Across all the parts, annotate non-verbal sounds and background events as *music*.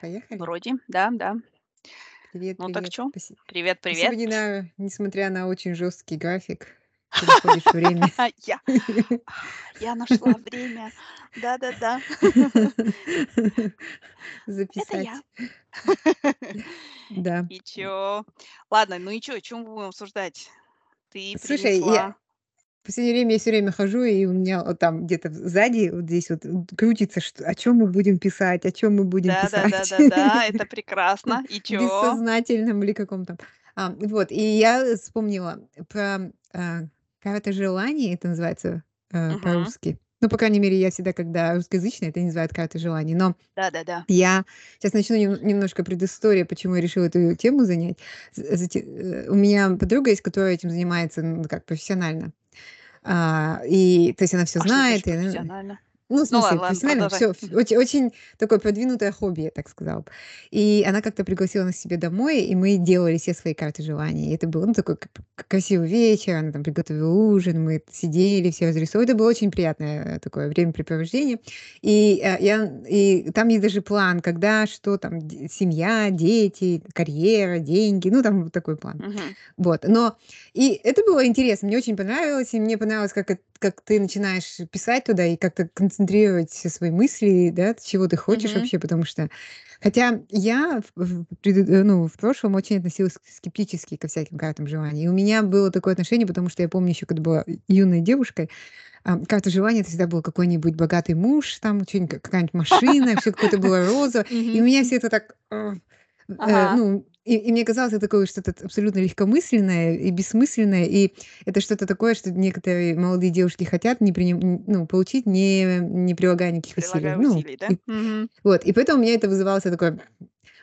Поехали? Вроде, да, да. Привет, Ну так привет. чё? Спаси Привет, привет. не на несмотря на очень жесткий график, ты находишь время. *laughs* Я *laughs* я нашла время. Да-да-да. *laughs* Это я. Записать. Да. И чё? Ладно, ну и чё, чё мы будем обсуждать? Ты Слушай, я принесла в последнее время я всё время хожу, и у меня вот там где-то сзади, вот здесь вот, крутится, что о чём мы будем писать, о чём мы будем писать. Да-да-да-да-да, это *laughs* прекрасно. И чё? бессознательном или каком там. А, вот, и я вспомнила про, а, "Карта желаний" это называется, э, Мгм. по-русски. Ну, по крайней мере, я всегда, когда русскоязычные, это называют "Картой желаний". Но Да-да-да. я щас начну нем немножко предыстория, почему я решила эту тему занять. Зате э, у меня подруга есть, которая этим занимается, ну, как профессионально. А, и то есть она всё А что знает, значит и профессионально? Ну, в Ну смысле, ладно, профессионально Мгм. очень очень такое продвинутое хобби, я так сказала. И она как-то пригласила нас себе домой, и мы делали все свои карты желаний. И это был, ну, такой красивый вечер, она там приготовила ужин, мы сидели, все разрисовывали. Это было очень приятное, э, такое времяпрепровождение. И, э, я и там есть даже план, когда, что там, семья, дети, карьера, деньги, ну, там такой план. Мгм. Вот, но и это было интересно, мне очень понравилось, и мне понравилось, как как ты начинаешь писать туда и как-то концентрировать все свои мысли, да, чего ты хочешь Мгм. вообще, потому что хотя я в в э, ну, в прошлом очень относилась скептически ко всяким картам желаний. И у меня было такое отношение, потому что я помню еще, когда была юной девушкой, ам, карта желаний- это всегда был какой-нибудь богатый муж, там какая-нибудь машина, всё какое-то было розовое. *laughs* И у меня м. всё это так, э, э, Ага. ну, и и мне казалось, это такое что-то абсолютно легкомысленное и бессмысленное, и это что-то такое, что некоторые молодые девушки хотят, не приним ну, получить, не не прилагая никаких усилий. прилагая Ну, усилий, да? и Мгм. вот, и поэтому у меня это вызывало такое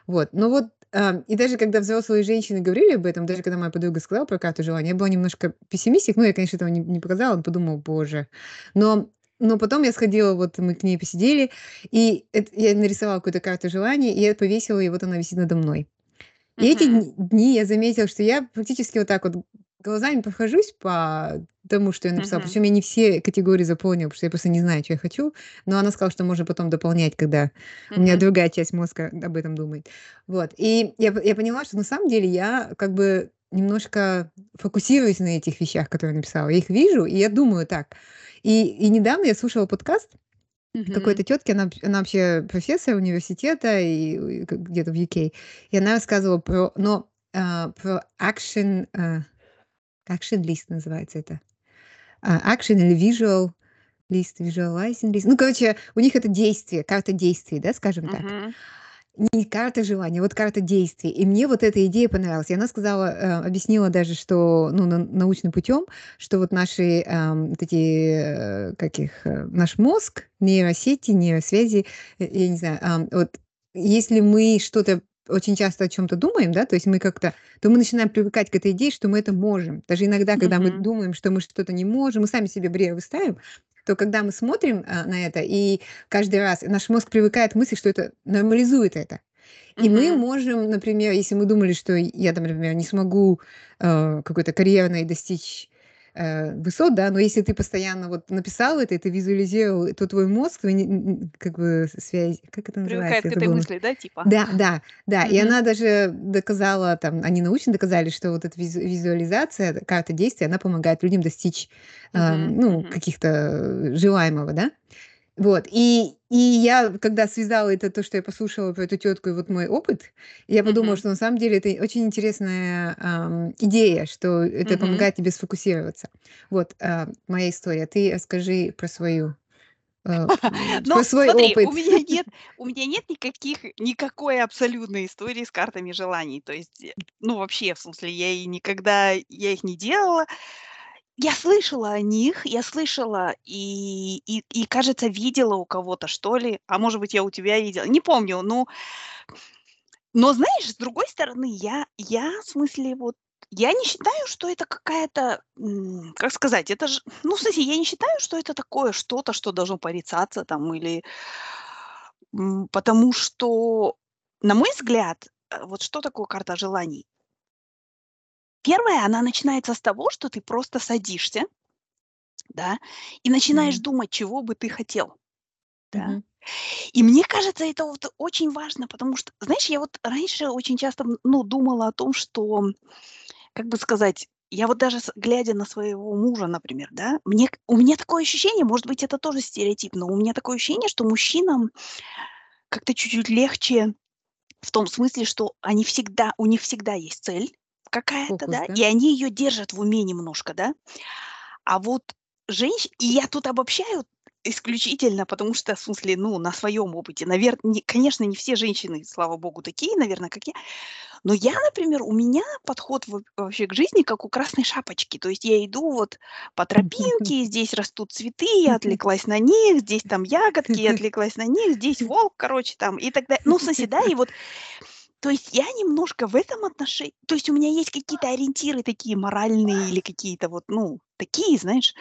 вот. Но вот, а, и даже когда взрослые женщины говорили об этом, даже когда моя подруга сказала про карту желаний, я была немножко пессимистик. Ну, я, конечно, этого не не показала, но подумала: "Боже". Но но потом я сходила, вот мы к ней посидели, и эт я нарисовала какую-то карту желаний, и я повесила, и вот она висит надо мной. И эти дни я заметила, что я практически вот так вот глазами прохожусь по тому, что я написала. Причем я не все категории заполнила, потому что я просто не знаю, чё я хочу. Но она сказала, что можно потом дополнять, когда у меня другая часть мозга об этом думает. Вот, и я я поняла, что на самом деле я как бы немножко фокусируюсь на этих вещах, которые я написала. Я их вижу, и я думаю так. И и недавно я слушала подкаст Мгм. какой-то тётки, она она вообще профессор университета и и где-то в UK. И она рассказывала про но, а, про action, а, action list называется это. А, action или visual list, visualizing list. Ну, короче, у них это действие, карта действий, да, скажем так. Не карта желаний, а вот карта действий. И мне вот эта идея понравилась. И она сказала, э, объяснила даже, что, ну, на научным путём, что вот наши, ам, вот эти, э, как их, э, наш мозг, нейросети, нейросвязи, я не знаю, вот если мы что-то очень часто о чём-то думаем, да, то есть мы как-то, то мы начинаем привыкать к этой идее, что мы это можем. Даже иногда, когда мы Мгм. думаем, что мы что-то не можем, мы сами себе барьеры ставим, то когда мы смотрим, а, на это, и каждый раз наш мозг привыкает к мысли, что это нормализует это. И мы Мгм. можем, например, если мы думали, что я там, например, не смогу, э, какой-то карьерной достичь, э, высот, да, но если ты постоянно вот написал это, и ты визуализировал, то твой мозг, твой как бы связь, как это Привыкает называется, к я этой мысли, да, типа? Да, да, да. И Мгм. она даже доказала, там, они научно доказали, что вот эта визу визуализация, карта действий, она помогает людям достичь, Мгм, ну, мгм. каких-то, э, желаемого, да. Вот, и и я, когда связала это, то, что я послушала про эту тётку, и вот мой опыт, я подумала, Мгм. что на самом деле это очень интересная, ам, идея, что это Мгм. помогает тебе сфокусироваться. Вот, а, моя история. Ты расскажи про свою, э, *laughs* м, Ну, про свой смотри, у опыт. меня нет *laughs* у меня нет никаких никакой абсолютной истории с картами желаний. То есть, э, ну, вообще, в смысле, я и никогда я их не делала. Я слышала о них, я слышала и и и, кажется, видела у кого-то, что ли, а может быть, я у тебя видела, не помню, ну но, знаешь, с другой стороны, я я, в смысле, вот я не считаю, что это какая-то, как сказать, это ж ну, в смысле, я не считаю, что это такое что-то, что должно порицаться там или потому что, на мой взгляд, э, вот что такое карта желаний? Первое, она начинается с того, что ты просто садишься да, и начинаешь Мгм. думать, чего бы ты хотел. да. Мгм. И мне кажется, это вот очень важно, потому что, знаешь, я вот раньше очень часто, ну, думала о том, что, как бы сказать, я вот даже глядя на своего мужа, например, да, мне у меня такое ощущение, может быть, это тоже стереотип, но у меня такое ощущение, что мужчинам как-то чуть-чуть легче в том смысле, что они всегда у них всегда есть цель какая-то, да, и они её держат в уме немножко, да. А вот женщ и я тут обобщаю исключительно, потому что, в смысле, ну, на своем опыте. Навер не конечно, не все женщины, слава богу, такие, наверно, как я. Но я, например, у меня подход вообще к жизни как у красной шапочки. То есть я иду вот по тропинке, здесь растут цветы, я отвлеклась на них, здесь там *laughs* ягодки, я отвлеклась на них, здесь волк, короче, там и так далее. Ну, в смысле, да, и вот, то есть я немножко в этом отношении то есть у меня есть какие-то ориентиры такие моральные или какие-то вот, ну, такие, знаешь.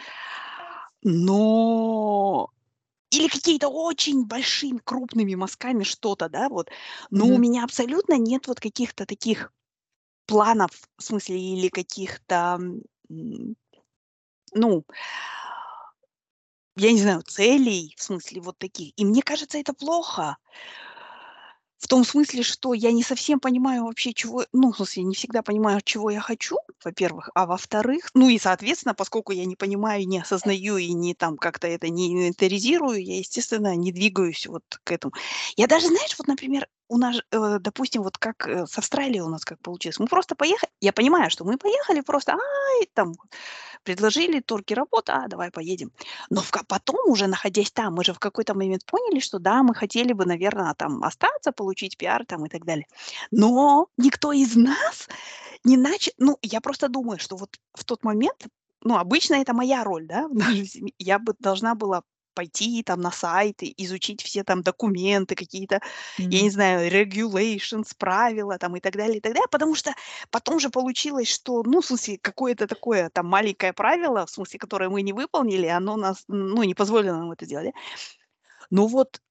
Но или какие-то очень большими, крупными мазками что-то, да, вот. Но у Мгм. меня абсолютно нет вот каких-то таких планов, в смысле, или каких-то, ну я не знаю, целей, в смысле, вот таких. И мне кажется, это плохо. В том смысле, что я не совсем понимаю вообще, чего ну, в смысле, не всегда понимаю, чего я хочу, во-первых. А во-вторых, ну и, соответственно, поскольку я не понимаю, не осознаю, и не там как-то это не инвентаризирую, я, естественно, не двигаюсь вот к этому. Я даже, знаешь, вот, например, у нас э, допустим, вот как, э, с Австралией у нас как получилось. Мы просто поеха я понимаю, что мы поехали просто, ай, там предложили, турки работа, а, давай поедем. Но в потом, уже находясь там, мы же в какой-то момент поняли, что да, мы хотели бы, наверно, там остаться, получить пиар там и так далее. Но никто из нас не нача ну, я просто думаю, что вот в тот момент, ну, обычно это моя роль, да, в нашей семье. Я бы должна была пойти там на сайты, изучить все там документы, какие-то, я не знаю, regulations, правила там и так далее, и так далее. Потому что потом же получилось, что, ну, в смысле, какое-то такое там маленькое правило, в смысле, которое мы не выполнили, оно нас, ну, не позволило нам это сделать, да. Но вот,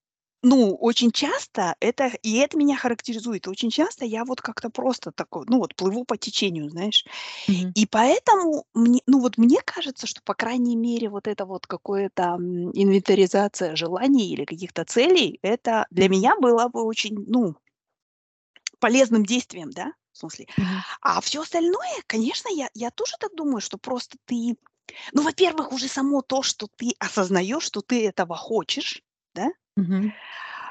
ну, очень часто это и это меня характеризует. Очень часто я вот как-то просто такой, ну, вот плыву по течению, знаешь. Мгм. И поэтому мне ну, вот мне кажется, что, по крайней мере, вот это вот какое-то, м, инвентаризация желаний или каких-то целей- это для меня было бы очень, ну полезным действием, да, в смысле. Мгм. А всё остальное, конечно, я я тоже так думаю, что просто ты ну, во-первых, уже само то, что ты осознаешь, что ты этого хочешь, да Мгм.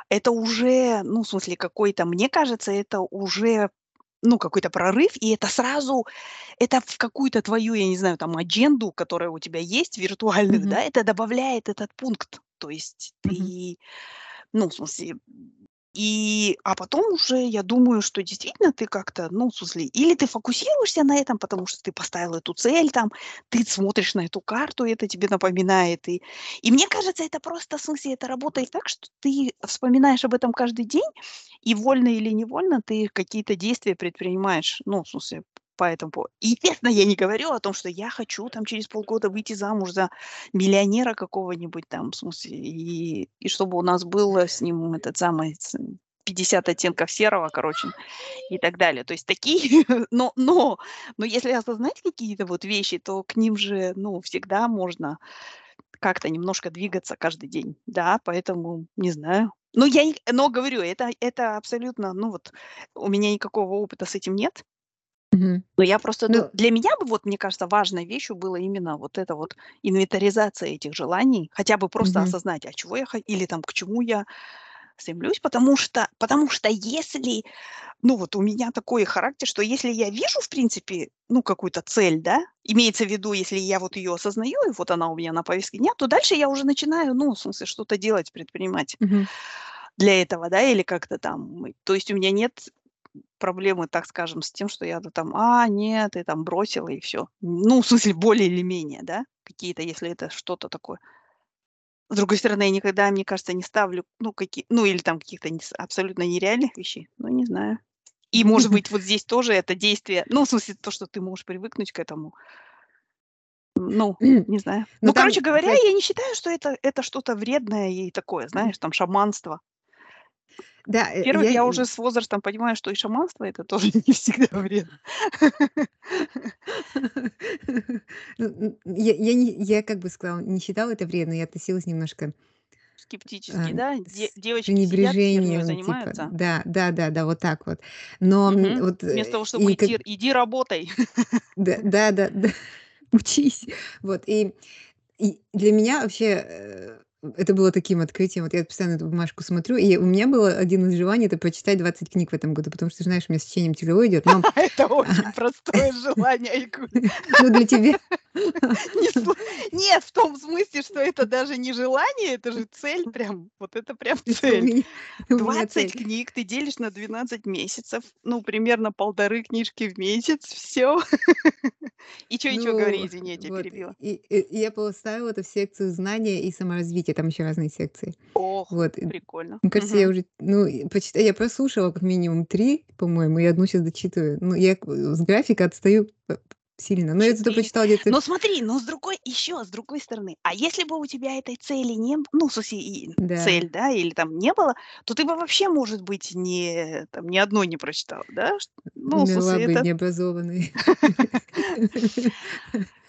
это уже, ну, в смысле, какой-то, мне кажется, это уже, ну, какой-то прорыв, и это сразу это в какую-то твою, я не знаю, там адженду, которая у тебя есть, виртуальную, Мгм. да, это добавляет этот пункт. То есть Мгм. ты, ну, в смысле, и а потом уже я думаю, что действительно ты как-то, ну, смысле, или ты фокусируешься на этом, потому что ты поставил эту цель там, ты смотришь на эту карту, и это тебе напоминает. И и мне кажется, это просто, в смысле, это работает так, что ты вспоминаешь об этом каждый день, и вольно или невольно ты какие-то действия предпринимаешь, ну, в смысле, по этому поводу. Естественно, я не говорю о том, что я хочу там через полгода выйти замуж за миллионера какого-нибудь там, в смысле, и и чтобы у нас было с ним этот самый ц 50 оттенков серого, короче, и так далее. То есть такие, *laughs* но но но если осознать какие-то вот вещи, то к ним же, ну, всегда можно как-то немножко двигаться каждый день. Да, поэтому не знаю. Но я но говорю, это это абсолютно, ну, вот у меня никакого опыта с этим нет. Мгм. Но я просто ду Ну для меня бы, вот мне кажется, важной вещью было именно вот эта вот инвентаризация этих желаний. Хотя бы просто Мгм. осознать, а чего я хо или там к чему я стремлюсь. Потому что потому что если, ну, вот у меня такой характер, что если я вижу, в принципе, ну, какую-то цель, да, имеется в виду, если я вот её осознаю, и вот она у меня на повестке дня, то дальше я уже начинаю, ну, в смысле, что-то делать, предпринимать Мгм. для этого, да, или как-то там. То есть у меня нет проблемы, так скажем, с тем, что я, там: "А, нет", и там бросила, и всё. Ну, *laughs* в смысле, более или менее, да, какие-то, если это что-то такое. С другой стороны, я никогда, мне кажется, не ставлю, ну, какие ну, или там каких-то нес абсолютно нереальных вещей. Ну, не знаю. И, может *laughs* быть, вот здесь тоже это действие, ну, в смысле, то, что ты можешь привыкнуть к этому. Ну, *clears throat* не знаю. Но Ну, там короче говоря, я не считаю, что это это что-то вредное и такое, знаешь, там, шаманство. Да, э, Во-первых, я, я уже с возрастом понимаю, что и шаманство- это тоже *laughs* не всегда вредно. *laughs* Ну, я я не я, как бы сказала, не считала это вредно, я относилась немножко скептически, а, да? Де девочки сидят, хернёй пренебрежением, типа, занимаются. да, да-да-да, вот так вот. Но, Мгм. вот, Вместо э, того, чтобы и как идти иди работай. *laughs* Да, да-да-да, учись. Вот, и и для меня вообще, э, это было таким открытием. Вот я постоянно эту бумажку смотрю, и у меня было один из желаний- это прочитать 20 книг в этом году, потому что, знаешь, у меня с чтением тяжело идет, но *laughs* Это очень Ага. простое желание, Айгуль. *laughs* Ну, для тебя *laughs* нет, в том смысле, что это даже не желание, это же цель прям, вот это прям цель. меня у меня 20 цель. книг ты делишь на 12 месяцев, ну, примерно 1,5 книжки в месяц, всё. И чё и говори, Ну, извини, я вот, перебила. я поставила это в секцию знания и саморазвития, там еще разные секции. Ох, Вот, прикольно. мне кажется, я Мгм. уже, ну, и почита я прослушала как минимум 3, по-моему, и 1 щас дочитываю. Ну, я к с графика отстаю сильно, но я зато 4. прочитала где-то Но смотри, но с другой ещё с другой стороны, а если бы у тебя этой цели не б ну, в смысле, и Да. цель, да, или там не было, то ты бы вообще, может быть, не там ни одной не прочитала, да? Ну, Умерла смысле, бы это необразованной. *laughs* *laughs* *laughs*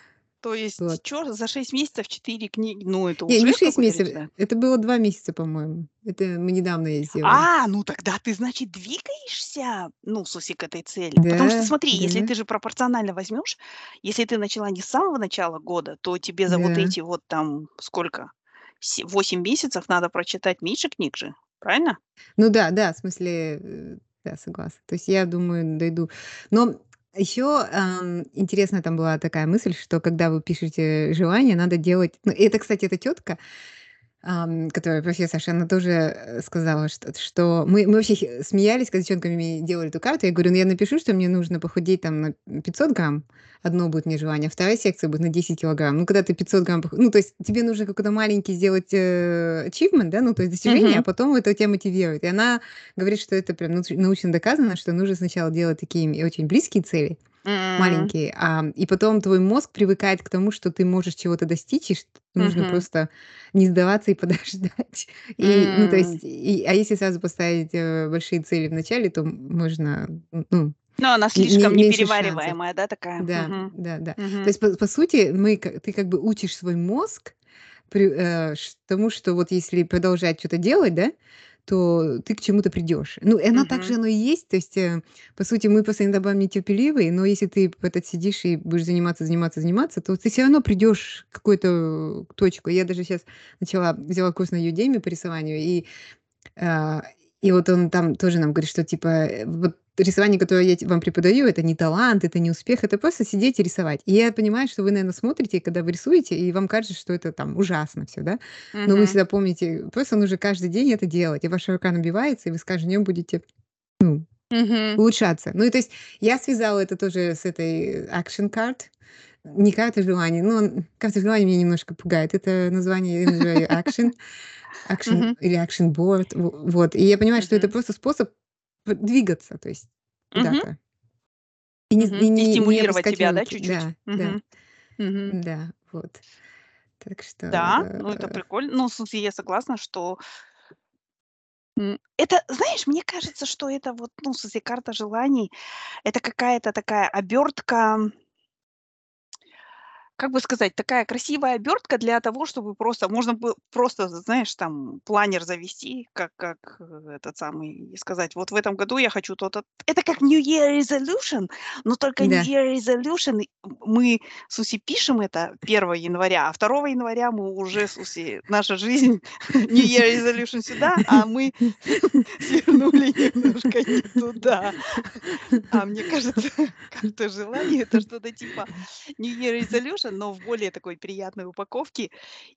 То есть Вот. чё за 6 месяцев 4 книги? Ну, это Не, не уже 6 какой-то месяцев, результат. это было 2 месяца, по-моему. Это мы недавно её сделали. А, ну тогда ты, значит, двигаешься, ну, смысле, к этой цели. Потому что Да, смотри, если да. ты же пропорционально возьмёшь, если ты начала не с самого начала года, то тебе за вот Да. эти вот там сколько, се 8 месяцев надо прочитать меньше книг же, правильно? Ну да, да, в смысле, э, да, согласна. То есть я думаю, дойду. Но ещё, ам, интересная там была такая мысль, что когда вы пишете желание, надо делать ну, это, кстати, эта тётка, которая профессорша, она тоже, э, сказала, что что мы мы вообще смеялись, когда девчонками делали эту карту. Я говорю: "Ну, я напишу, что мне нужно похудеть там на 500 грамм". Одно будет мне желание, а вторая секция будет на 10 килограмм. Ну, когда ты 500 грамм пох ну, то есть тебе нужно какой-то маленький сделать, э, achievement, да, ну, то есть достижение, а Мгм. потом это тя мотивирует. И она говорит, что это прям науч научно доказано, что нужно сначала делать такие, очень близкие цели, М. маленькие, ам, и потом твой мозг привыкает к тому, что ты можешь чего-то достичь, и что нужно Мгм. просто не сдаваться и подождать. *laughs* И, ну, то есть, и, а если сразу поставить, э, большие цели в начале, то можно, ну, Ну, она слишком шансов. неперевариваемая, да, такая? Да, Мгм. да-да. То Мгм. есть, по по сути, мы ты как бы учишь свой мозг при э, тому, что вот если продолжать чё-то делать, да, то ты к чему-то придёшь. Ну, и оно так же оно и есть. То есть, э, по сути, мы просто иногда бываем нетерпеливые, но если ты этот сидишь и будешь заниматься заниматься заниматься, то ты всё равно придёшь к какой-то точку. Я даже щас начала взяла курс на Udemy по рисованию, и, а, и вот он там тоже нам говорит, что типа, э, вот рисование, которое я вам преподаю, это не талант, это не успех, это просто сидеть и рисовать. И я понимаю, что вы, наверно, смотрите, когда вы рисуете, и вам кажется, что это там ужасно всё, да. Но вы всегда помните, просто нужно каждый день это делать, и ваша рука набивается, и вы с каждым днём будете, ну, Мгм. улучшаться. Ну, и то есть я связала это тоже с этой action card. Не карта желаний, но карта желаний меня немножко пугает. Это название *laughs* я называю action action Мгм. или action board. Вот. И я понимаю, что это просто способ двигаться, то есть куда-то. И не и И не не стимулировать опускать тебя, да, руки. чуть-чуть? Да, да. Да, вот. Так что, Да, ну, это э прикольно. Ну, в смысле, я согласна, что это, знаешь, мне кажется, что это вот, ну, в смысле, карта желаний- это какая-то такая обёртка как бы сказать, такая красивая обёртка для того, чтобы просто можно было просто, знаешь, там планер завести, как как, э, этот самый, и сказать: "Вот в этом году я хочу то-то". Это как New Year Resolution, но только New Да. Year Resolution мы, смысле, пишем это 1 января, а 2 января мы уже, смысле, наша жизнь *laughs* New Year Resolution сюда, а мы *laughs* свернули немножко не туда. А мне кажется, *laughs* карта желаний- это что-то типа New Year Resolution, но в более такой приятной упаковке.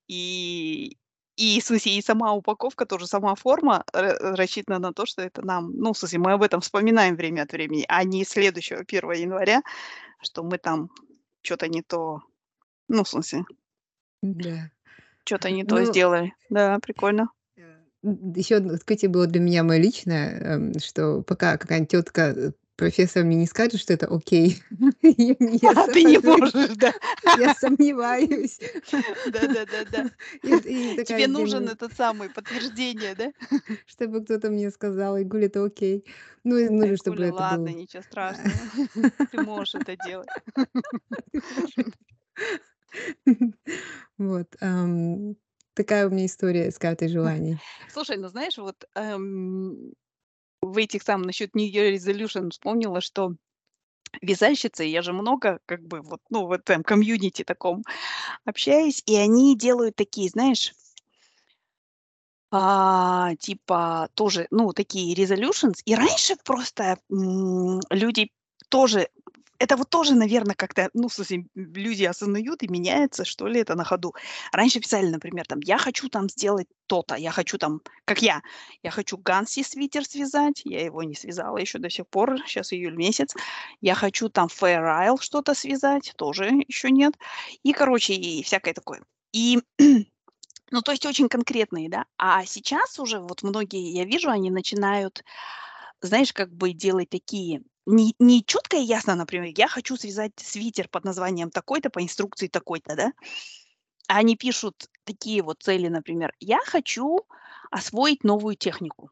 И и, в смысле, и сама упаковка, тоже сама форма ра рассчитана на то, что это нам, ну, в смысле, мы об этом вспоминаем время от времени, а не следующего 1 января, что мы там чё-то не то, ну, в смысле Да. чё-то не то Ну сделали. Да, прикольно. Э, одно открытие было для меня мое личное, эм, что пока какая-нибудь тётка, э, профессор мне не скажет, что это окей, *laughs* А ты не можешь, да? я сомневаюсь. *laughs* И и такая Тебе нужен этот самый подтверждение, да? Чтобы кто-то мне сказал: "Айгуль, это окей". Ну, и нужно, чтобы это ладно, был ничего страшного. *laughs* Ты можешь это делать. Вот, такая у меня история с картой желаний. Слушай, ну знаешь, вот, эм, в этих самых насчет New Year Resolution вспомнила, что вязальщицы, я же много как бы вот, ну, в этом комьюнити таком общаюсь, и они делают такие, знаешь а, типа тоже, ну, такие resolutions. И раньше просто, м, люди тоже это вот тоже, наверно, как-то, ну, смысле, люди осознают и меняется, что ли, это на ходу. Раньше писали, например, там: "Я хочу там сделать то-то, я хочу там", как я, я хочу Ганси свитер связать, я его не связала еще до сих пор, сейчас июль месяц. Я хочу там Fair Isle что-то связать, тоже еще нет. И, короче, и всякое такое. И *clears throat* Ну, то есть очень конкретные, да. А сейчас уже вот многие, я вижу, они начинают, знаешь, как бы делать такие не не чётко и ясно, например: "Я хочу связать свитер под названием такой-то по инструкции такой-то", да. А они пишут такие вот цели, например: "Я хочу освоить новую технику".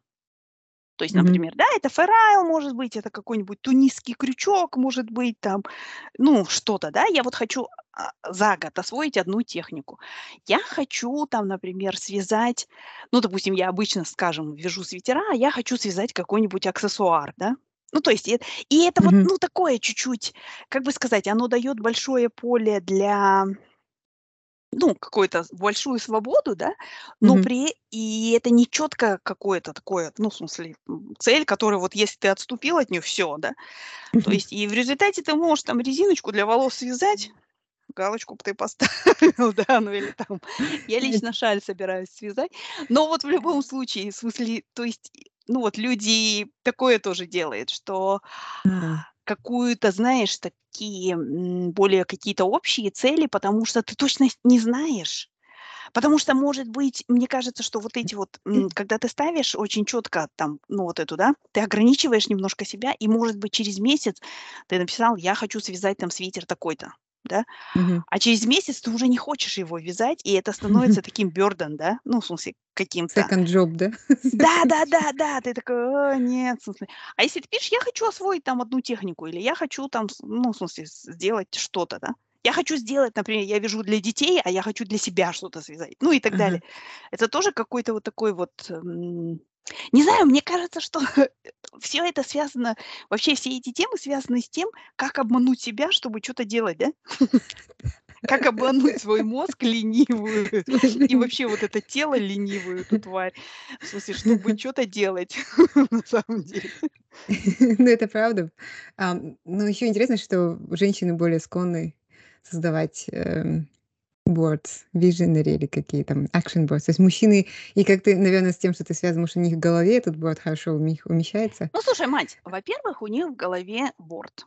То есть, например, да, это Isle может быть, это какой-нибудь тунисский крючок может быть там, ну, что-то, да. Я вот хочу, а, за год освоить одну технику. Я хочу там, например, связать, ну, допустим, я обычно, скажем, вяжу свитера, а я хочу связать какой-нибудь аксессуар, да. Ну, то есть, и эт и это вот, Мгм. ну, такое чуть-чуть, как бы сказать, оно даёт большое поле для ну, какую-то большую свободу, да, но Мгм. при и это не чётко какое-то такое, ну, в смысле, цель, которая вот если ты отступил от неё- всё, да. То Мгм. есть и в результате ты можешь там резиночку для волос связать, галочку б ты поставил, *laughs* да, ну или там я лично шаль собираюсь связать. Но вот в любом случае, в смысле, то есть, ну, вот люди такое тоже делают, что какую-то, знаешь, такие, более какие-то общие цели, потому что ты точно не знаешь. Потому что, может быть, мне кажется, что вот эти вот, когда ты ставишь очень чётко там, ну, вот эту, да, ты ограничиваешь немножко себя, и, может быть, через месяц ты написал: "Я хочу связать там свитер такой-то", да. Мгм. А через месяц ты уже не хочешь его вязать, и это *laughs* становится таким burden, да, ну, в смысле, каким-то. Second job, да? Да *laughs* да да да, ты такой: "О, нет", в смысле. А если ты пишешь: "Я хочу освоить там одну технику", или "Я хочу там ну, в смысле, сделать что-то", да. "Я хочу сделать", например, я вяжу для детей, а я хочу для себя что-то связать, ну и так далее. Это тоже какой-то вот такой вот, м, не знаю, мне кажется, что *laughs* всё это связано, вообще все эти темы связаны с тем, как обмануть себя, чтобы чё-то делать, да. Как обмануть свой мозг ленивую *laughs* и *laughs* вообще вот это тело ленивую, эту тварь, в смысле, чтобы чё-то делать на самом деле. Ну, это правда. Ам, но ещё интересно, что женщины более склонны создавать, эм, boards, visionary или какие там, action boards. То есть мужчины, и как ты, наверно, с тем, что ты связан, может, у них в голове этот board хорошо умещается? Ну, слушай, мать, во-первых, у них в голове board.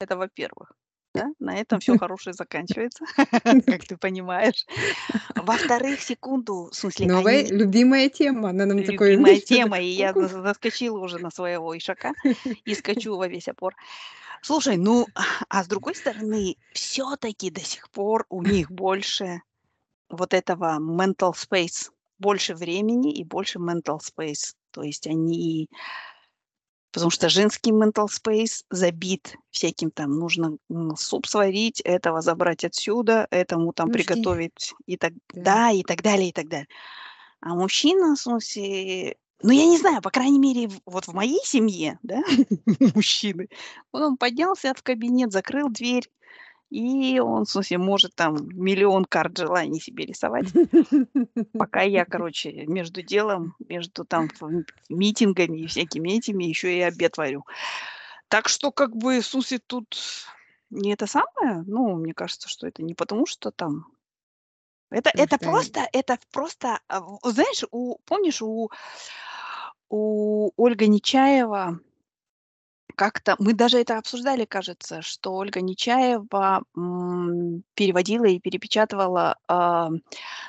Это во-первых, да, на этом всё *laughs* хорошее заканчивается, *laughs* как ты понимаешь. Во-вторых, секунду, в смысле, Новая они любимая тема. Она нам Любимая знаешь, тема, это и я *laughs* заскочила уже на своего ишака и скачу во весь опор. Слушай, ну, а с другой стороны, всё-таки до сих пор у них больше вот этого mental space, больше времени и больше mental space. То есть они Потому что женский mental space забит всяким там: нужно, суп сварить, этого забрать отсюда, этому там Нужди. приготовить и так Да. да, и так далее, и так далее. А мужчина, в смысле, ну, я не знаю, по крайней мере, вот в моей семье, да, *laughs* мужчины, он поднялся в кабинет, закрыл дверь, и он, в смысле, может там миллион карт желаний себе рисовать. *laughs* Пока я, короче, между делом, между там митингами и всякими этими ещё и обед варю. Так что, как бы, смысле, тут не это самое, ну, мне кажется, что это не потому, что там это Потому это они просто это просто, а, знаешь, у помнишь, у у Ольга Нечаева как-то мы даже это обсуждали, кажется, что Ольга Нечаева, переводила и перепечатывала, а,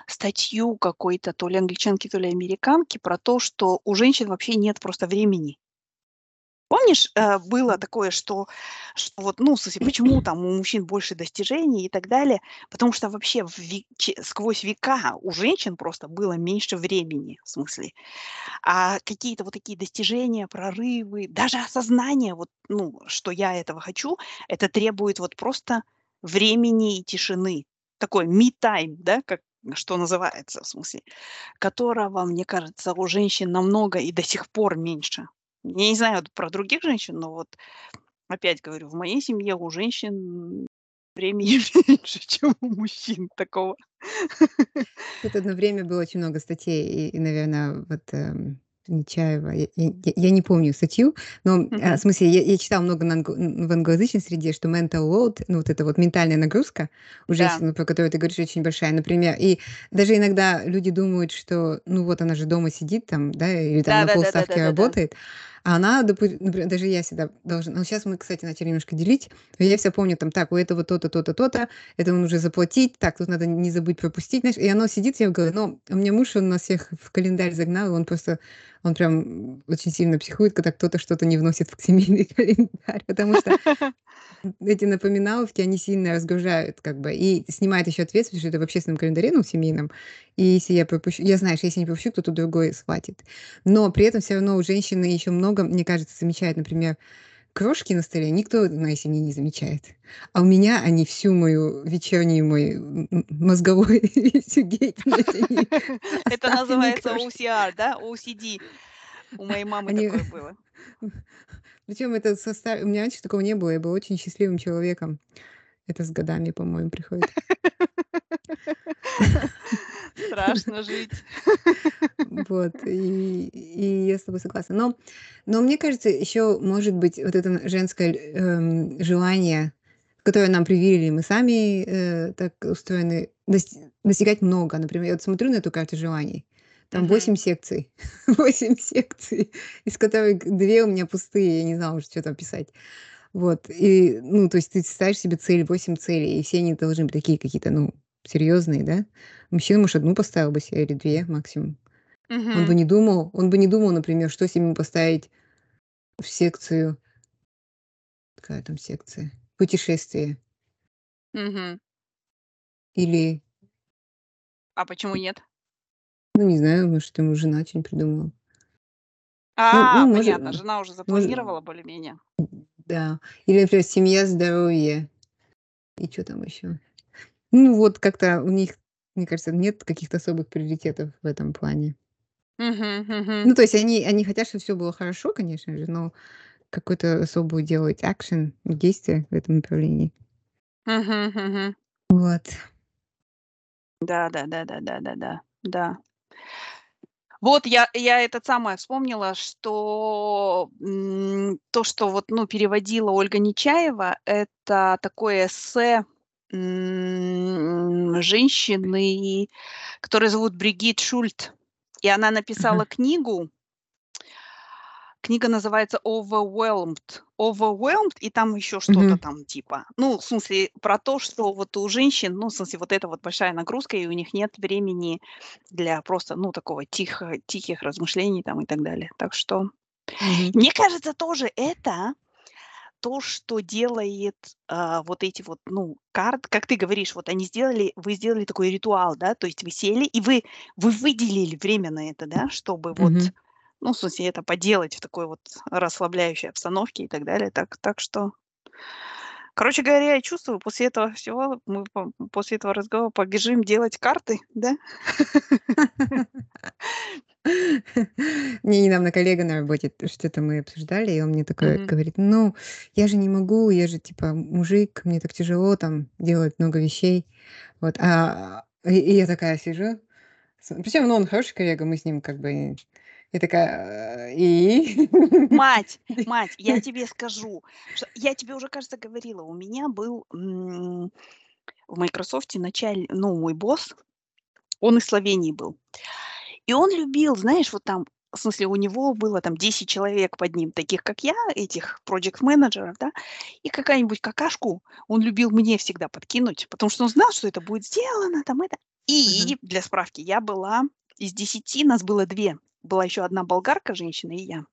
статью какой-то то ли англичанки, то ли американки про то, что у женщин вообще нет просто времени. Помнишь, э, было такое, что что вот, ну, в смысле, почему там у мужчин больше достижений и так далее? Потому что вообще в ве че сквозь века у женщин просто было меньше времени, в смысле. А какие-то вот такие достижения, прорывы, даже осознание, вот, ну, что я этого хочу, это требует вот просто времени и тишины. Такой me time, да, как что называется, в смысле, которого, мне кажется, у женщин намного и до сих пор меньше. Я не знаю про других женщин, но вот опять говорю, в моей семье у женщин времени *laughs* меньше, чем у мужчин такого. Тут одно время было очень много статей, и, и наверное, вот эм, Нечаева, я, я, я не помню статью, но э, в смысле я, я читала много на, в англоязычной среде, что mental load, ну вот это вот ментальная нагрузка у женщин, да. Ну, про которую ты говоришь, очень большая, например, и даже иногда люди думают, что, ну вот она же дома сидит там, да, или там да, на да, полставки да, да, работает, да, да а она, например, даже я всегда должна... Ну, сейчас мы, кстати, начали немножко делить. Я все помню, там, так, у этого то-то, то-то, то-то, это нужно заплатить, так, тут надо не забыть пропустить, знаешь, и оно сидит, я говорю, но у меня муж, он нас всех в календарь загнал, он просто, он прям очень сильно психует, когда кто-то что-то не вносит в семейный *laughs* календарь, потому что эти напоминаловки, они сильно разгружают, как бы, и снимают еще ответственность, что это в общественном календаре, ну, в семейном. И если я пропущу, я знаю, что если не пропущу, кто-то другой схватит. Но при этом все равно у женщины еще много, мне кажется, замечает, например, крошки на столе никто на если не замечает. А у меня они всю мою вечернюю мой мозговой *laughs* всю деятельность. *laughs* Это называется OCR, да? OCD. У моей мамы такое было. *laughs* Причем это состав... У меня раньше такого не было. Я была очень счастливым человеком. Это с годами, по-моему, приходит. Страшно жить. Вот, и, и я с тобой согласна. Но, но мне кажется, еще может быть вот это женское эм, желание, которое нам привили, мы сами э, так устроены, достигать много. Например, я вот смотрю на эту карту желаний, там восемь секций. *laughs* восемь секций, из которых две у меня пустые, я не знала уже, что там писать. Вот. И, ну, то есть ты ставишь себе цель, восемь целей, и все они должны быть такие какие-то, ну, серьезные, да? Мужчина, может, одну поставил бы себе или две максимум. Он бы не думал, он бы не думал, например, что себе поставить в секцию. Какая там секция? Путешествие. Мгм. Или, А почему нет? Ну, не знаю, может, ему жена что-нибудь придумала. Ну, А, ну, может, понятно, жена уже может, запланировала более-менее. да. Или, например, семья, здоровье. И что там еще? Ну, вот как-то у них, мне кажется, нет каких-то особых приоритетов в этом плане. Ну, то есть они, они хотят, чтобы все было хорошо, конечно же, но какой-то особую делать акшен, действие в этом направлении. Мгм, мгм. Вот. Да, да, да, да, да, да, да, да. Вот я я этот самое вспомнила, что, то, что вот, ну, переводила Ольга Нечаева, это такое эссе, женщины, которую зовут Бригит Шульт. И она написала книгу Книга называется "Overwhelmed". Overwhelmed, и там еще что-то Мгм. там типа. Ну, в смысле, про то, что вот у женщин, ну, в смысле, вот эта вот большая нагрузка, и у них нет времени для просто, ну, такого тихо тихих размышлений там и так далее. Так что Мгм. мне кажется, тоже это то, что делает, а, вот эти вот, ну, карт, как ты говоришь, вот они сделали, вы сделали такой ритуал, да, то есть вы сели, и вы вы выделили время на это, да, чтобы вот Мгм. Ну, в смысле, это поделать в такой вот расслабляющей обстановке и так далее. Так так что, короче говоря, я чувствую, после этого всего мы по после этого разговора побежим делать карты, да? *laughs* Мне недавно коллега на работе, что-то мы обсуждали, и он мне такой говорит: "Ну, я же не могу, я же, типа, мужик, мне так тяжело там делать много вещей". Вот, а, и и я такая сижу, причем, ну, он хороший коллега, мы с ним как бы я такая: "Э, и?" Мать, *laughs* мать, я тебе скажу, что я тебе уже, кажется, говорила, у меня был, м, в "Майкрософте" началь ну, мой босс, он из Словении был. И он любил, знаешь, вот там, в смысле, у него было там 10 человек под ним, таких как я, этих проджект-менеджеров, да, и какая-нибудь какашку он любил мне всегда подкинуть, потому что он знал, что это будет сделано, там это. И для справки, я была из 10, нас было 2. Была еще одна болгарка, женщина, и я.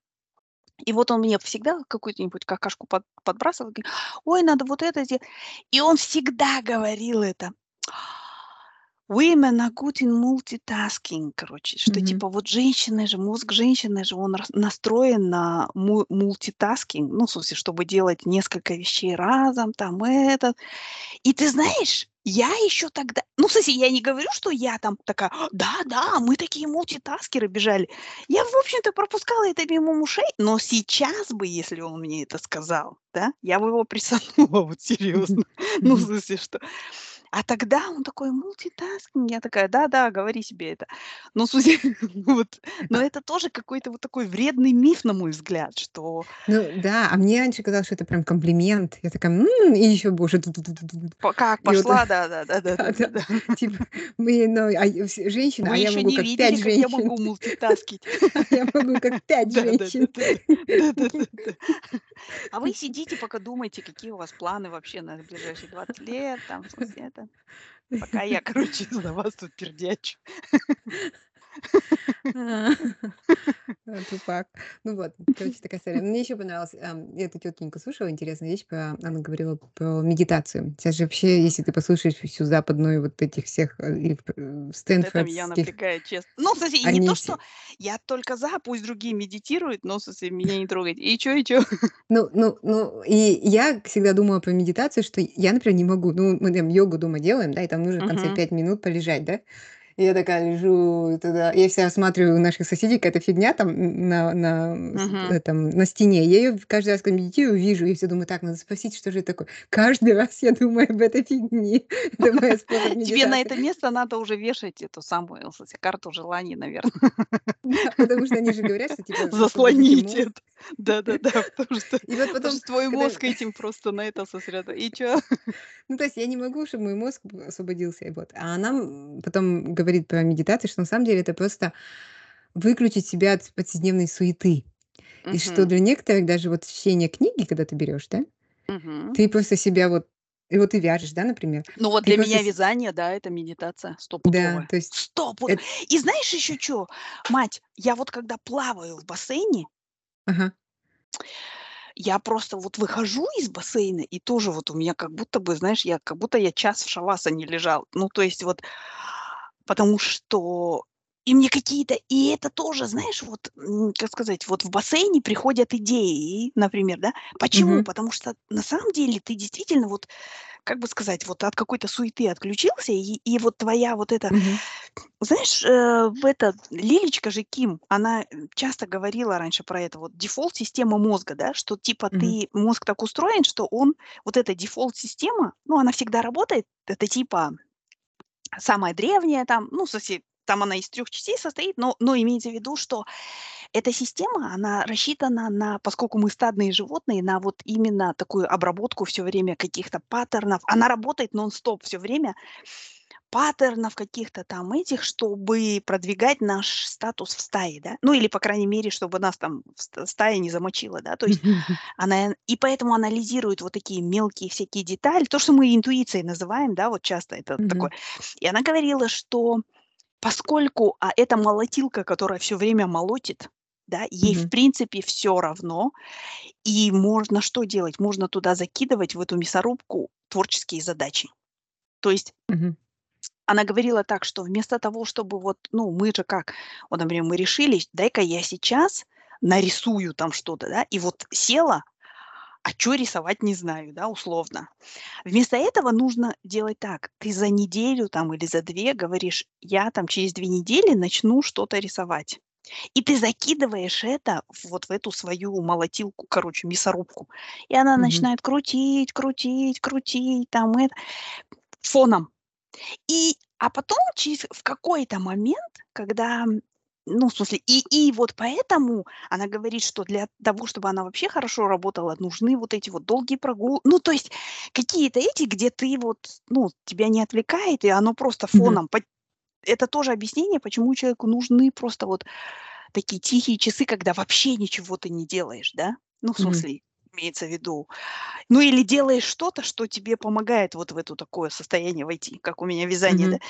И вот он мне всегда какую-нибудь какашку под подбрасывал, говорит: "Ой, надо вот это сделать". И он всегда говорил это. Women are good in multitasking, короче, что Мгм. типа вот женщины же, мозг женщины же, он настроен на му мультитаскинг, ну, в смысле, чтобы делать несколько вещей разом, там это. И ты знаешь, я еще тогда, ну, смысле, я не говорю, что я там такая, да-да, мы такие мультитаскеры бежали. Я, в общем-то, пропускала это мимо ушей, но сейчас бы, если он мне это сказал, да, я бы его присанула, *laughs* вот серьезно. Ну, в смысле, что а тогда он такой мультитаскинг. Я такая: "Да-да, говори себе это". Ну, в смысле, *laughs* вот, но это тоже какой-то вот такой вредный миф, на мой взгляд, что Ну да, а мне раньше казалось, что это прям комплимент. Я такая: "М", и еще больше как пошла, *laughs* да да типа, мы, ну, а, женщина, а Вы я еще могу не как видели, 5 как я женщин. могу *laughs* мультитаскить. Я могу как 5 женщин. А вы сидите, пока думаете, какие у вас планы вообще на ближайшие 20 лет, там, это. Пока я, короче, *laughs* за вас тут пердячу. *laughs* А. *laughs* Это факт. Ну вот, короче, такая история. Мне еще понравилось, я эту тетеньку слушала, интересная вещь, она говорила про медитацию. Сейчас же вообще, если ты послушаешь всю западную вот этих всех, э, и п э, Вот это меня стэнфордских, напрягает, честно. Ну, в смысле, и не то, что я только за, пусть другие медитируют, но, смысле, меня не трогать. И чё, и чё? *laughs* Ну ну ну, и я всегда думала про медитацию, что я, например, не могу. Ну, мы там йогу дома делаем, да, и там нужно в конце. 5 минут полежать, да. И я такая лежу туда, я всегда осматриваю наших соседей, какая-то фигня там на на Мгм. этом, на стене. Я ее каждый раз, когда медитирую, вижу, и все думаю: "Так, надо спросить, что же это такое". Каждый раз я думаю об этой фигне. *laughs* Тебе на это место надо уже вешать эту самую, карту желаний, наверно. Да, потому что они же говорят, что типа *laughs* мозг. это. Да-да-да, *laughs* потому что И вот потому потом, что твой когда мозг этим просто на это сосредо И чё? *laughs* Ну, то есть я не могу, чтобы мой мозг освободился, и вот. А она, м, потом говорит про медитацию, что на самом деле это просто выключить себя от повседневной суеты. И что Мгм. для некоторых даже вот чтение книги, когда ты берешь, да, Мгм. ты просто себя вот и вот ты вяжешь, да, например, Ну, вот ты для просто меня с вязание, да, это медитация Да, стопудовая. то есть Стопудо эт И знаешь еще чё, мать, я вот когда плаваю в бассейне Ага. я просто вот выхожу из бассейна, и тоже вот у меня как будто бы, знаешь, я как будто я час в шавасане лежал. Ну, то есть вот, потому что и мне какие-то и это тоже, знаешь, вот, м, как сказать, вот в бассейне приходят идеи, например, да. Почему? Мгм. Потому что на самом деле ты действительно вот, как бы сказать, вот от какой-то суеты отключился, и и вот твоя вот эта Мгм. Знаешь, э, в этот Лилечка же Ким, она, м, часто говорила раньше про это вот дефолт-система мозга, да, что типа Мгм. ты мозг так устроен, что он вот эта дефолт-система, ну, она всегда работает. Это типа самая древняя там, ну, в смысле, там она из 3 частей состоит, но но имеется в виду, что эта система, она рассчитана на поскольку мы стадные животные, на вот именно такую обработку всё время каких-то паттернов. Она работает нон-стоп всё время. Паттернов каких-то там этих, чтобы продвигать наш статус в стае, да. Ну, или, по крайней мере, чтобы нас там в ст стая не замочила, да. То есть *laughs* она и поэтому анализирует вот такие мелкие всякие детали. То, что мы интуицией называем, да, вот часто это такое. Мгм. И она говорила, что поскольку, а, это молотилка, которая всё время молотит, да, ей в Мгм. принципе всё равно, и можно что делать? Можно туда закидывать, в эту мясорубку, творческие задачи. То есть Мгм. Она говорила так, что вместо того, чтобы вот, ну, мы же как, вот, например, мы решились: "Дай-ка я сейчас нарисую там что-то", да, и вот села, а чё рисовать не знаю, да, условно. Вместо этого нужно делать так: ты за неделю там или за 2 говоришь: "Я там через 2 недели начну что-то рисовать". И ты закидываешь это вот в эту свою молотилку, короче, мясорубку. И она Мгм. начинает крутить, крутить, крутить там это фоном. И, а потом через в какой-то момент, когда, ну, в смысле, и и вот поэтому она говорит, что для того, чтобы она вообще хорошо работала, нужны вот эти вот долгие прогул ну, то есть какие-то эти, где ты вот, ну, тебя не отвлекает, и оно просто фоном пот Это тоже объяснение, почему человеку нужны просто вот такие тихие часы, когда вообще ничего ты не делаешь, да. Ну, в смысле, имеется в виду, ну, или делаешь что-то, что тебе помогает вот в это такое состояние войти, как у меня вязание, да. Мгм.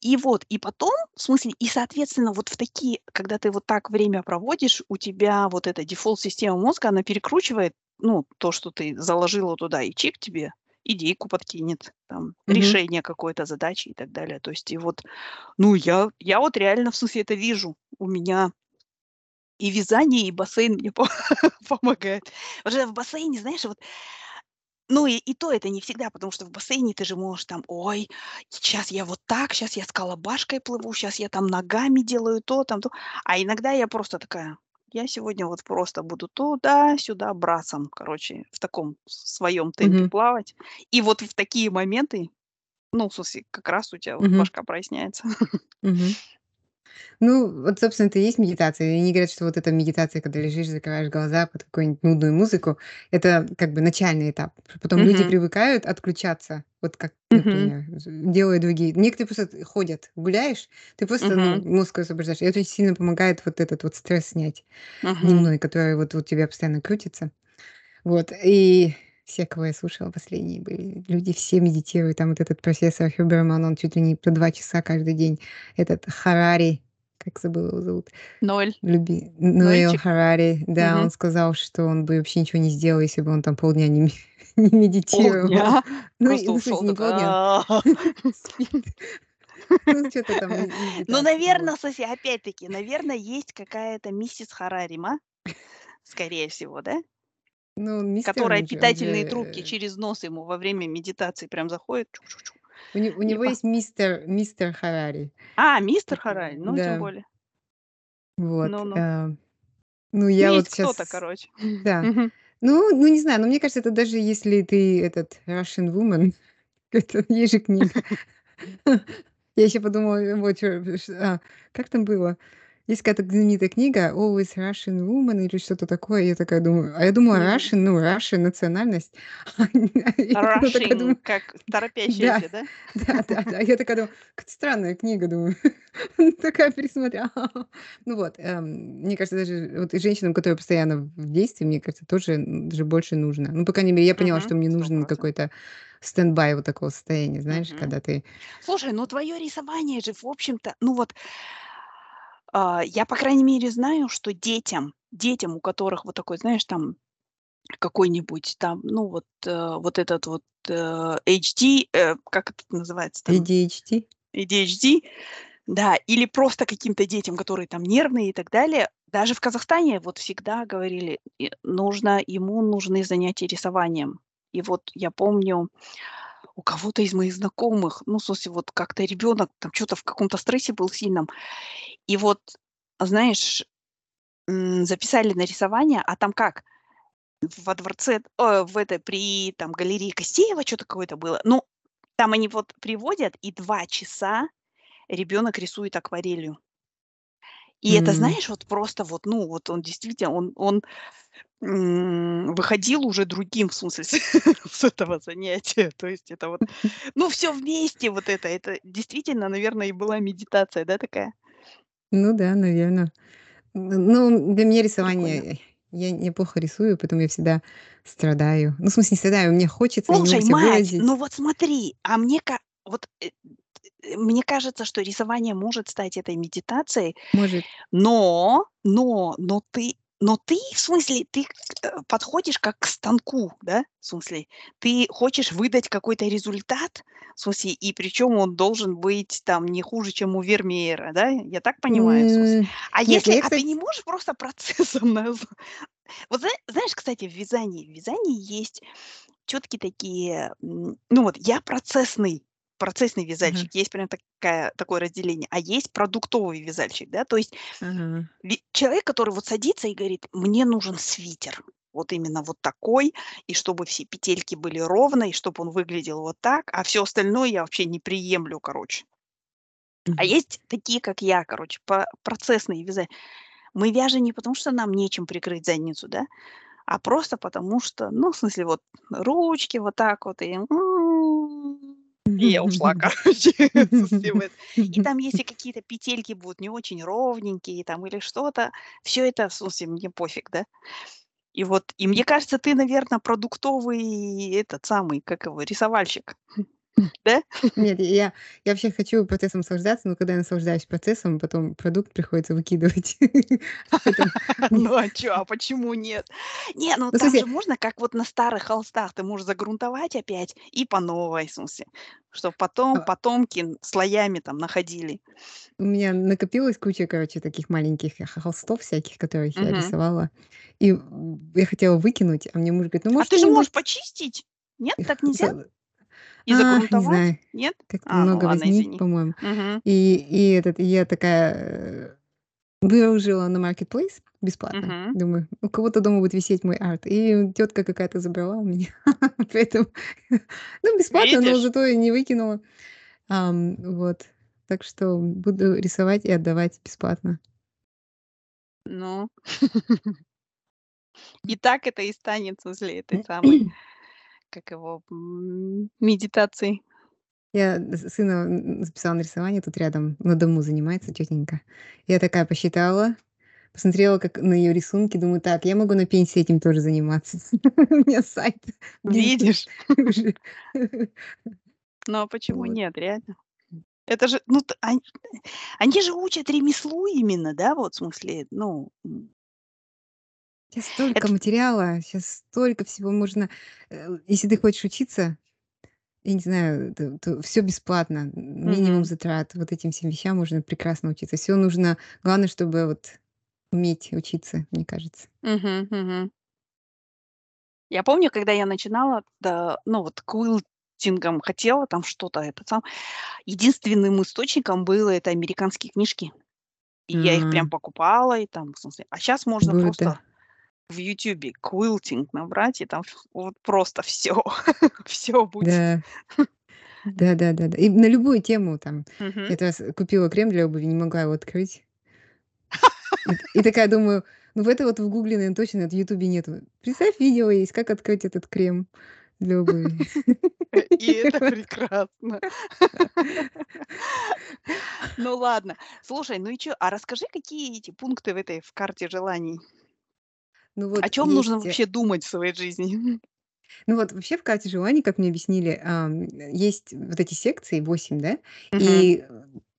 И вот, и потом, в смысле, и, соответственно, вот в такие, когда ты вот так время проводишь, у тебя вот эта дефолт-система мозга, она перекручивает, ну, то, что ты заложила туда, и чик тебе идейку подкинет, там, Мгм. решение какой-то задачи и так далее. То есть и вот, ну, я я вот реально, в смысле, это вижу. У меня и вязание, и бассейн мне по *laughs* помогает. Уже в бассейне, знаешь, вот Ну и и то это не всегда, потому что в бассейне ты же можешь там: "Ой, сейчас я вот так, сейчас я с колобашкой плыву, сейчас я там ногами делаю то, там то". А иногда я просто такая: "Я сегодня вот просто буду туда-сюда брасом", короче, в таком своем темпе Мгм. плавать. И вот в такие моменты, ну, в смысле, как раз у тебя вот Мгм. башка проясняется. Мгм. Ну, вот, собственно, это и есть медитация. И они говорят, что вот эта медитация, когда лежишь, закрываешь глаза под какую-нибудь нудную музыку, это как бы начальный этап. Потом люди Мгм. привыкают отключаться, вот как, Мгм. например, з делают другие. Некоторые просто ходят, гуляешь, ты просто, ну, Мгм. мозг освобождаешь. И это очень сильно помогает вот этот вот стресс снять Мгм. дневной, который вот у тебя постоянно крутится. Вот, и все, кого я слушала последние были люди, все медитируют. Там вот этот профессор Хюберман, он чуть ли не по 2 часа каждый день. Этот Харари, как забыла его зовут, Ноль. люби Ноэл Нольчик. Харари. Да, Мгм. он сказал, что он бы вообще ничего не сделал, если бы он там полдня не *laughs* не медитировал. Полдня? *laughs* Ну, Просто ну, ушел не полдня, "А". *laughs* Ну, там Ну, медитация, вот. наверно, слушай, опять-таки, наверно, есть какая-то миссис Харари-ма, скорее всего, да? Ну, мистер, Которая питательные трубки же через нос ему во время медитации прям заходит, У не у и него по есть мистер мистер Харари. А, мистер Харари, ну, тем да. более. Вот, Ну-ну. э, ну, Ну, я есть вот кто-то, щас короче. *laughs* да. Ну ну, не знаю, но мне кажется, это даже если ты этот Russian woman, *laughs* это есть же книга. *laughs* Я еще подумала, э, вот ш а, как там было? Есть какая-то знаменитая книга "Always Russian woman" или что-то такое. Я такая думаю, а я думала. Russian, ну, Russia- национальность. *laughs* Думаю, как *laughs* да, торопящаяся, да? *laughs* да-да-да. Я такая думаю, какая-то странная книга, думаю. Такая пересмотрела. Ну вот, эм, мне кажется, даже вот женщинам, которые постоянно в действии, мне кажется, тоже, даже больше нужно. Ну, по крайней мере, я поняла, что мне нужен какой-то стендбай вот такого состояния, знаешь, когда ты Слушай, ну, твое рисование же, в общем-то, ну вот а, я, по крайней мере, знаю, что детям детям, у которых вот такой, знаешь, там какой-нибудь там, ну, вот, э, вот этот вот, э, HD, э, как это называется там, ADHD? ADHD, да, или просто каким-то детям, которые там нервные и так далее. Даже в Казахстане вот всегда говорили, нужно ему нужны занятия рисованием. И вот я помню, у кого-то из моих знакомых, ну, в смысле, вот как-то ребенок там чё-то в каком-то стрессе был сильном. И вот, знаешь, записали на рисование, а там как? Во дворце, э, в этой, при там галерее Костеева чё-то какое-то было. Ну, там они вот приводят, и 2 часа ребенок рисует акварелью. И это, знаешь, вот просто вот, ну, вот он действительно, он он, м, выходил уже другим, в смысле, с *laughs* этого занятия. То есть это вот, ну, всё вместе вот это. Это действительно, наверно, и была медитация, да, такая? Ну да, наверно. Н ну, для меня Прикольно. рисование я неплохо рисую, поэтому я всегда страдаю. Ну, в смысле, не страдаю, мне хочется, я не могу Слушай, мать, ну выразить. вот смотри, а мне вот, э, мне кажется, что рисование может стать этой медитацией, Может. но но но ты но ты, в смысле, ты, э, подходишь как к станку, да? В смысле, ты хочешь выдать какой-то результат, в смысле, и причем он должен быть там не хуже, чем у Вермеера, да? Я так понимаю, в смысле? А нет, если я, а ты не кстати можешь просто процессом *laughs* назва Вот зна знаешь, кстати, в вязании в вязании есть четкие такие, ну, вот я процессный процессный вязальщик, есть прям такая такое разделение, а есть продуктовый вязальщик, да. То есть ви человек, который вот садится и говорит: "Мне нужен свитер, вот именно вот такой, и чтобы все петельки были ровные, чтобы он выглядел вот так, а всё остальное я вообще не приемлю", короче. А Мгм. есть такие, как я, короче, по процессные вяза Мы вяжем не потому, что нам нечем прикрыть задницу, да, а просто потому что, ну, в смысле, вот ручки вот так вот и, *laughs* *laughs* и я ушла, короче, И там, если какие-то петельки будут не очень ровненькие там или что-то, всё это, в смысле, мне пофиг, да. И вот, и мне кажется, ты, наверно, продуктовый, этот самый, как его, рисовальщик, *laughs* да? Нет, я я вообще хочу процессом наслаждаться, но когда я наслаждаюсь процессом, потом продукт приходится выкидывать. *laughs* *laughs* Ну, а чё, а почему нет? Не, ну Ну, там же можно, как вот на старых холстах, ты можешь загрунтовать опять и по новой, в смысле, чтоб потом А потомки слоями там находили. У меня накопилась куча, короче, таких маленьких холстов всяких, которых я рисовала. И, я хотела выкинуть, а мне муж говорит: "Ну, А может, ты же можешь что-нибудь" почистить. Нет, так нельзя? За И а, не знаю, Нет? как-то А, ну много ладно, возни, извини. по-моему. Мгм. И и этот, и я такая, э, выложила на Marketplace бесплатно. Мгм. Думаю, у кого-то дома будет висеть мой арт. И тетка какая-то забрала у меня. *laughs* Поэтому, ну, бесплатно, но Видишь? зато и не выкинула. Ам, вот. Так что буду рисовать и отдавать бесплатно. Ну. *laughs* И так это и станет, в смысле, этой самой, как его, м, медитацией. Я сына записала на рисование, тут рядом на дому занимается тетенька. Я такая посчитала, посмотрела, как на ее рисунки, думаю: "Так, я могу на пенсии этим тоже заниматься". *laughs* У меня сайт Видишь? уже. Ну, а почему нет, реально? Это же, ну, ань они же учат ремеслу именно, да, вот, в смысле, ну, Щас столько Это материала, щас столько всего можно. Э, если ты хочешь учиться, я не знаю, всё бесплатно, минимум Мгм. затрат. Вот этим всем вещам можно прекрасно учиться. Всё нужно, главное, чтобы вот уметь учиться, мне кажется. Мгм, мгм. Я помню, когда я начинала, да, ну, вот квилтингом хотела там что-то, этот сам, единственным источником было это американские книжки. И я их прям покупала, и там, в смысле А щас можно Круто. просто в "Ютюбе" квилтинг набрать, и там вот просто всё, *laughs* всё будет. Да. Да-да-да-да. И на любую тему там. Мгм. Я раз купила крем для обуви, не могла его открыть. И *laughs* и такая думаю: "Ну, в это вот в "Гугле", наверно, точно нет, в "Ютубе" нету". Представь, видео есть, как открыть этот крем для обуви. *laughs* И это прекрасно. Ну ладно. Слушай, ну и чё? А расскажи, какие эти пункты в этой, в карте желаний? Ну О вот чём нужно есть, э вообще думать в своей жизни? *laughs* Ну вот вообще в карте желаний, как мне объяснили, есть вот эти секции 8, да? Мгм. И,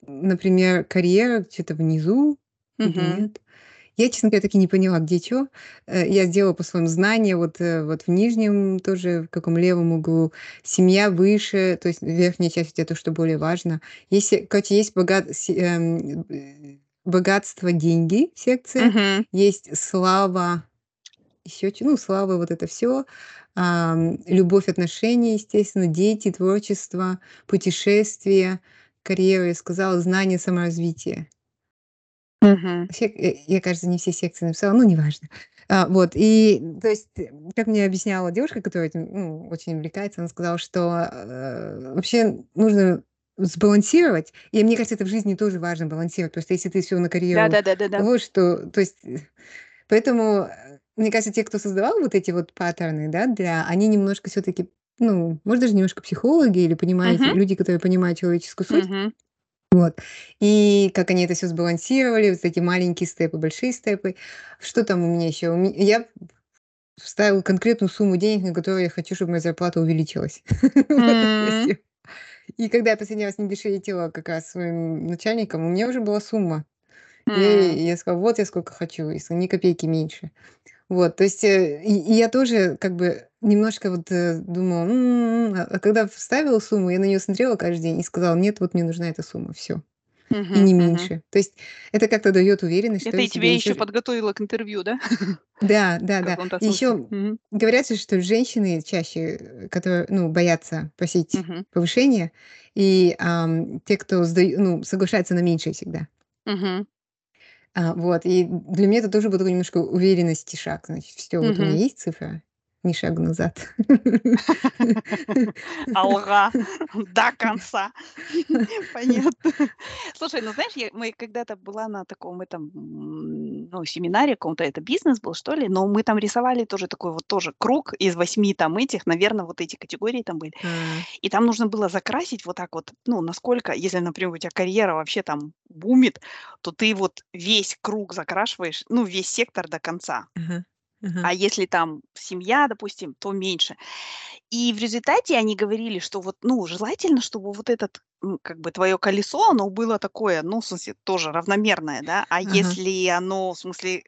например, карьера чё-то внизу Мгм. нет? Я, честно говоря, так и не поняла, где чё. Э, я сделала по-своему знания, вот, э, вот в нижнем тоже, в каком левом углу, семья выше, то есть верхняя часть- это то, что более важно. Если, короче, есть богат эм, богатство, деньги секция, Мгм. есть слава, чё ну, слава, вот это всё, ам, любовь, отношения, естественно, дети, творчество, путешествия, карьера, я сказала, знания, саморазвитие. Мгм. Вообще, э, я, кажется, не все секции написала, ну, неважно. А, вот, и, то есть, как мне объясняла девушка, которая этим, ну, очень увлекается, она сказала, что, э, вообще нужно сбалансировать. И мне кажется, это в жизни тоже важно балансировать. Просто если ты всё на карьеру Да-да-да-да-да. вот что, то есть, поэтому, э, мне кажется, те, кто создавал вот эти вот паттерны, да, для они немножко всё-таки, ну, может, даже немножко психологи или понимаете, Мгм. люди, которые понимают человеческую суть. Мгм. Вот. И как они это всё сбалансировали, вот эти маленькие степы, большие степы. Что там у меня ме я вставила конкретную сумму денег, на которую я хочу, чтобы моя зарплата увеличилась. *laughs* И когда я последний раз недошеретила как раз своим начальникам, у меня уже была сумма. Ей я сказала: "Вот я сколько хочу, если ни копейки меньше". Вот, то есть, э, и и я тоже как бы немножко вот, э, думала: "М". А когда вставила сумму, я на неё смотрела каждый день и сказала: "Нет, вот мне нужна эта сумма, всё". И Мгм, не мгм. меньше. То есть это как-то даёт уверенность, что Это и ещё ж подготовило к интервью, да? *laughs* Да, И смысле. ещё Мгм. говорят что женщины чаще, э, которые, ну, боятся просить Мгм. повышение, и, те, кто ну, соглашаются на меньшее всегда. А, вот, и для меня это тоже был такой немножко уверенности шаг. Значит, всё, вот у меня есть цифра, ни шагу назад. *laughs* Алга до конца. *laughs* Понятно. Слушай, ну, знаешь, я мы когда-то была на таком этом, ну, семинаре каком-то, это бизнес был, что ли, но мы там рисовали тоже такой вот тоже круг из 8 там этих, наверно, вот эти категории там были. И там нужно было закрасить вот так вот, ну, насколько, если, например, у тя карьера вообще там бумит, то ты вот весь круг закрашиваешь, ну, весь сектор до конца. Ага, ага. А если там семья, допустим, то меньше. И в результате они говорили, что вот, ну, желательно, чтобы вот этот, как бы твоё колесо, оно было такое, ну, в смысле, тоже равномерное, да. А Ага. если оно, в смысле,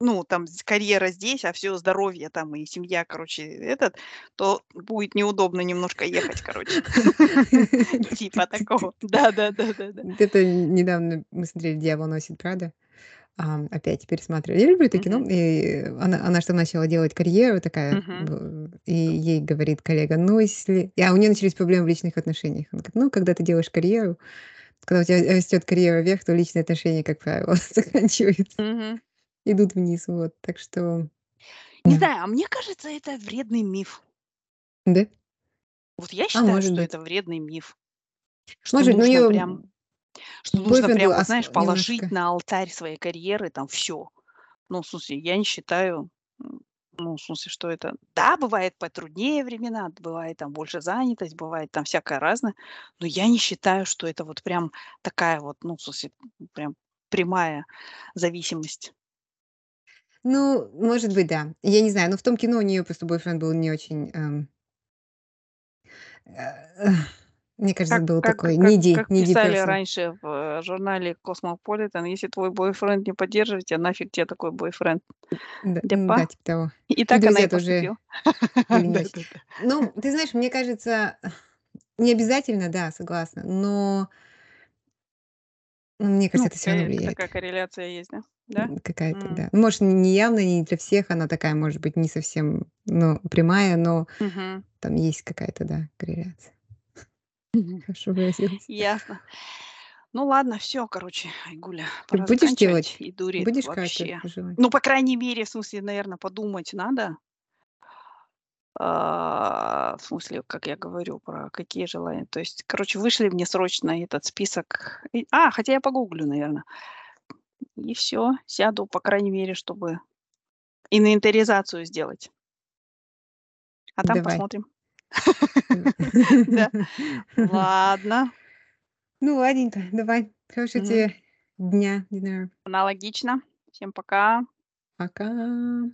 ну, там карьера здесь, а всё здоровье там и семья, короче, этот, то будет неудобно немножко ехать, короче. *laughs* *laughs* Типа такого. *laughs* Да-да-да-да-да. Вот это недавно мы смотрели "Дьявол носит Прада". опять пересматриваю. Я люблю это кино, Мгм. и она она что начала делать карьеру такая, и ей говорит коллега: "Ну, если" А у нее начались проблемы в личных отношениях. Она говорит: "Ну, когда ты делаешь карьеру, когда у тебя растет карьера вверх, то личные отношения, как правило, заканчиваются. Идут вниз". Вот, так что Не знаю, а мне кажется, это вредный миф. Да? Вот я А считаю, может что быть. это вредный миф. Что Может, нужно неё, прям что нужно прям, ос знаешь, положить немножко на алтарь своей карьеры там всё. Ну, в смысле, я не считаю, ну, в смысле, что это Да, бывает потруднее времена, бывает там больше занятость, бывает там всякое разное, но я не считаю, что это вот прям такая вот, ну, в смысле, прям прямая зависимость. Ну, может быть, да. Я не знаю, но в том кино у неё просто бойфренд был не очень, эм э, *sighs* мне кажется, Как был как такой как needy как needy писали person. раньше в, э, журнале Cosmopolitan: "Если твой бойфренд не поддерживает тя, нафиг те такой бойфренд". Д Депа. м-да, типа того. И И так она и друзья тоже поступила. были не очень. Да-да-да. Ну, ты знаешь, мне кажется, *sighs* не обязательно, да, согласна, но ну, мне кажется, Ну, это всё равно влияет. такая корреляция есть, да? Да? Какая-то, М. да. Может, не явно, не для всех она такая, может быть, не совсем, ну, прямая, но Мгм. там есть какая-то, да, корреляция. Хорошо выразилась. Ясно. Ну ладно, всё, короче, Айгуля, пора будешь делать? И дурит Будешь вообще. Ну, по крайней мере, в смысле, наверно, подумать надо. А, в смысле, как я говорю, про какие желания. То есть, короче, вышли мне срочно этот список. И а, хотя я погуглю, наверно. И всё. Сяду, по крайней мере, чтобы инвентаризацию сделать. А там Давай. посмотрим. *laughs* *laughs* Ладно. Ну, ладненько, давай. Хорошего тебе дня. Аналогично. Всем пока. Пока.